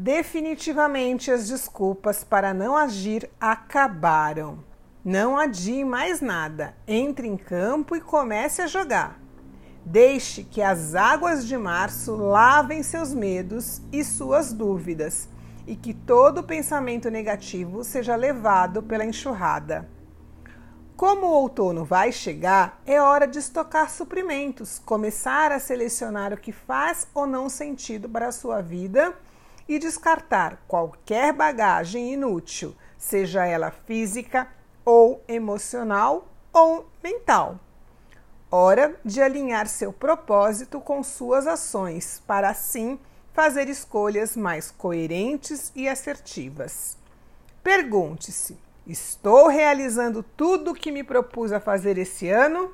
Definitivamente as desculpas para não agir acabaram. Não adie mais nada. Entre em campo e comece a jogar. Deixe que as águas de março lavem seus medos e suas dúvidas e que todo pensamento negativo seja levado pela enxurrada. Como o outono vai chegar, é hora de estocar suprimentos, começar a selecionar o que faz ou não sentido para a sua vida e descartar qualquer bagagem inútil, seja ela física ou emocional ou mental. Hora de alinhar seu propósito com suas ações, para assim fazer escolhas mais coerentes e assertivas. Pergunte-se: estou realizando tudo o que me propus a fazer esse ano?